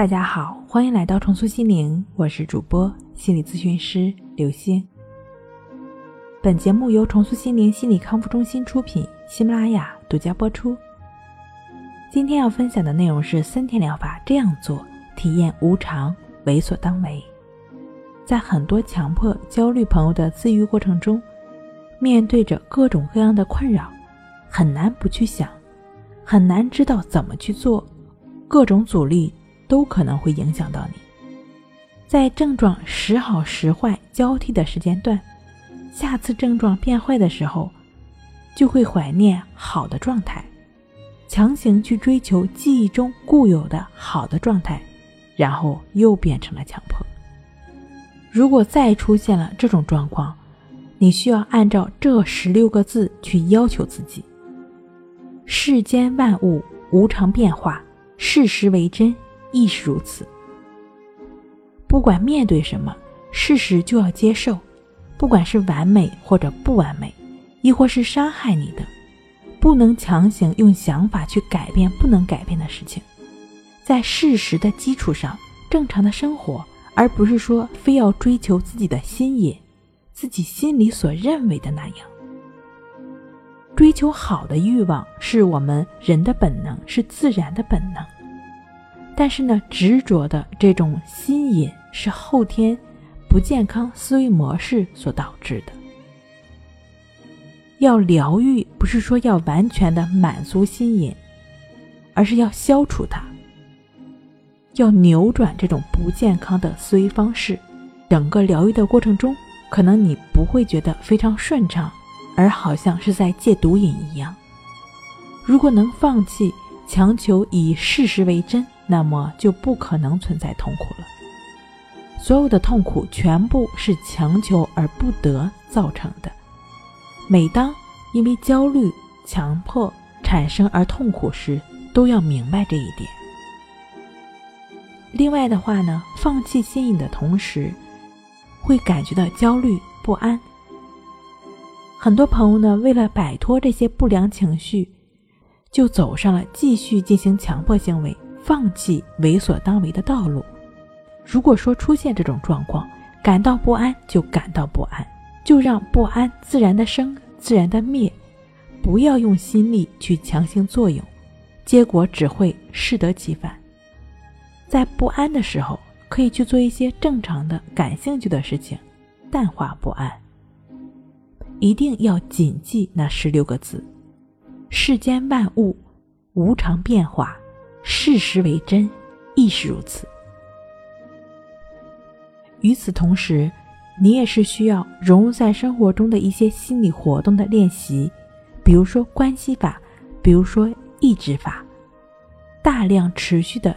大家好，欢迎来到重塑心灵，我是主播心理咨询师刘星。本节目由重塑心灵心理康复中心出品，喜马拉雅独家播出。今天要分享的内容是森田疗法这样做，体验无常，为所当为。在很多强迫焦虑朋友的自愈过程中，面对着各种各样的困扰，很难不去想，很难知道怎么去做，各种阻力都可能会影响到你。在症状时好时坏交替的时间段。下次症状变坏的时候，就会怀念好的状态，强行去追求记忆中固有的好的状态，然后又变成了强迫。如果再出现了这种状况，你需要按照这十六个字去要求自己：世间万物无常变化，事实为真，亦是如此。不管面对什么，事实就要接受。不管是完美或者不完美，亦或是伤害你的，不能强行用想法去改变不能改变的事情，在事实的基础上正常的生活，而不是说非要追求自己的心意，自己心里所认为的那样。追求好的欲望是我们人的本能，是自然的本能，但是呢，执着的这种心瘾是后天。不健康思维模式所导致的。要疗愈，不是说要完全的满足心瘾，而是要消除它，要扭转这种不健康的思维方式。整个疗愈的过程中，可能你不会觉得非常顺畅，而好像是在戒毒瘾一样。如果能放弃强求以事实为真，那么就不可能存在痛苦了。所有的痛苦全部是强求而不得造成的。每当因为焦虑、强迫产生而痛苦时，都要明白这一点。另外的话呢，放弃心瘾的同时，会感觉到焦虑不安。很多朋友呢，为了摆脱这些不良情绪，就走上了继续进行强迫行为、放弃为所当为的道路。如果说出现这种状况，感到不安就感到不安，就让不安自然的生，自然的灭，不要用心力去强行作用，结果只会适得其反。在不安的时候，可以去做一些正常的、感兴趣的事情，淡化不安。一定要谨记那十六个字：世间万物无常变化，事实为真，亦是如此。与此同时，你也是需要融入在生活中的一些心理活动的练习，比如说关系法，比如说意志法，大量持续的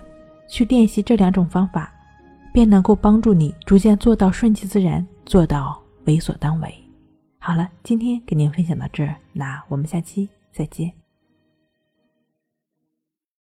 去练习这两种方法，便能够帮助你逐渐做到顺其自然，做到为所当为。好了，今天给您分享到这儿，那我们下期再见。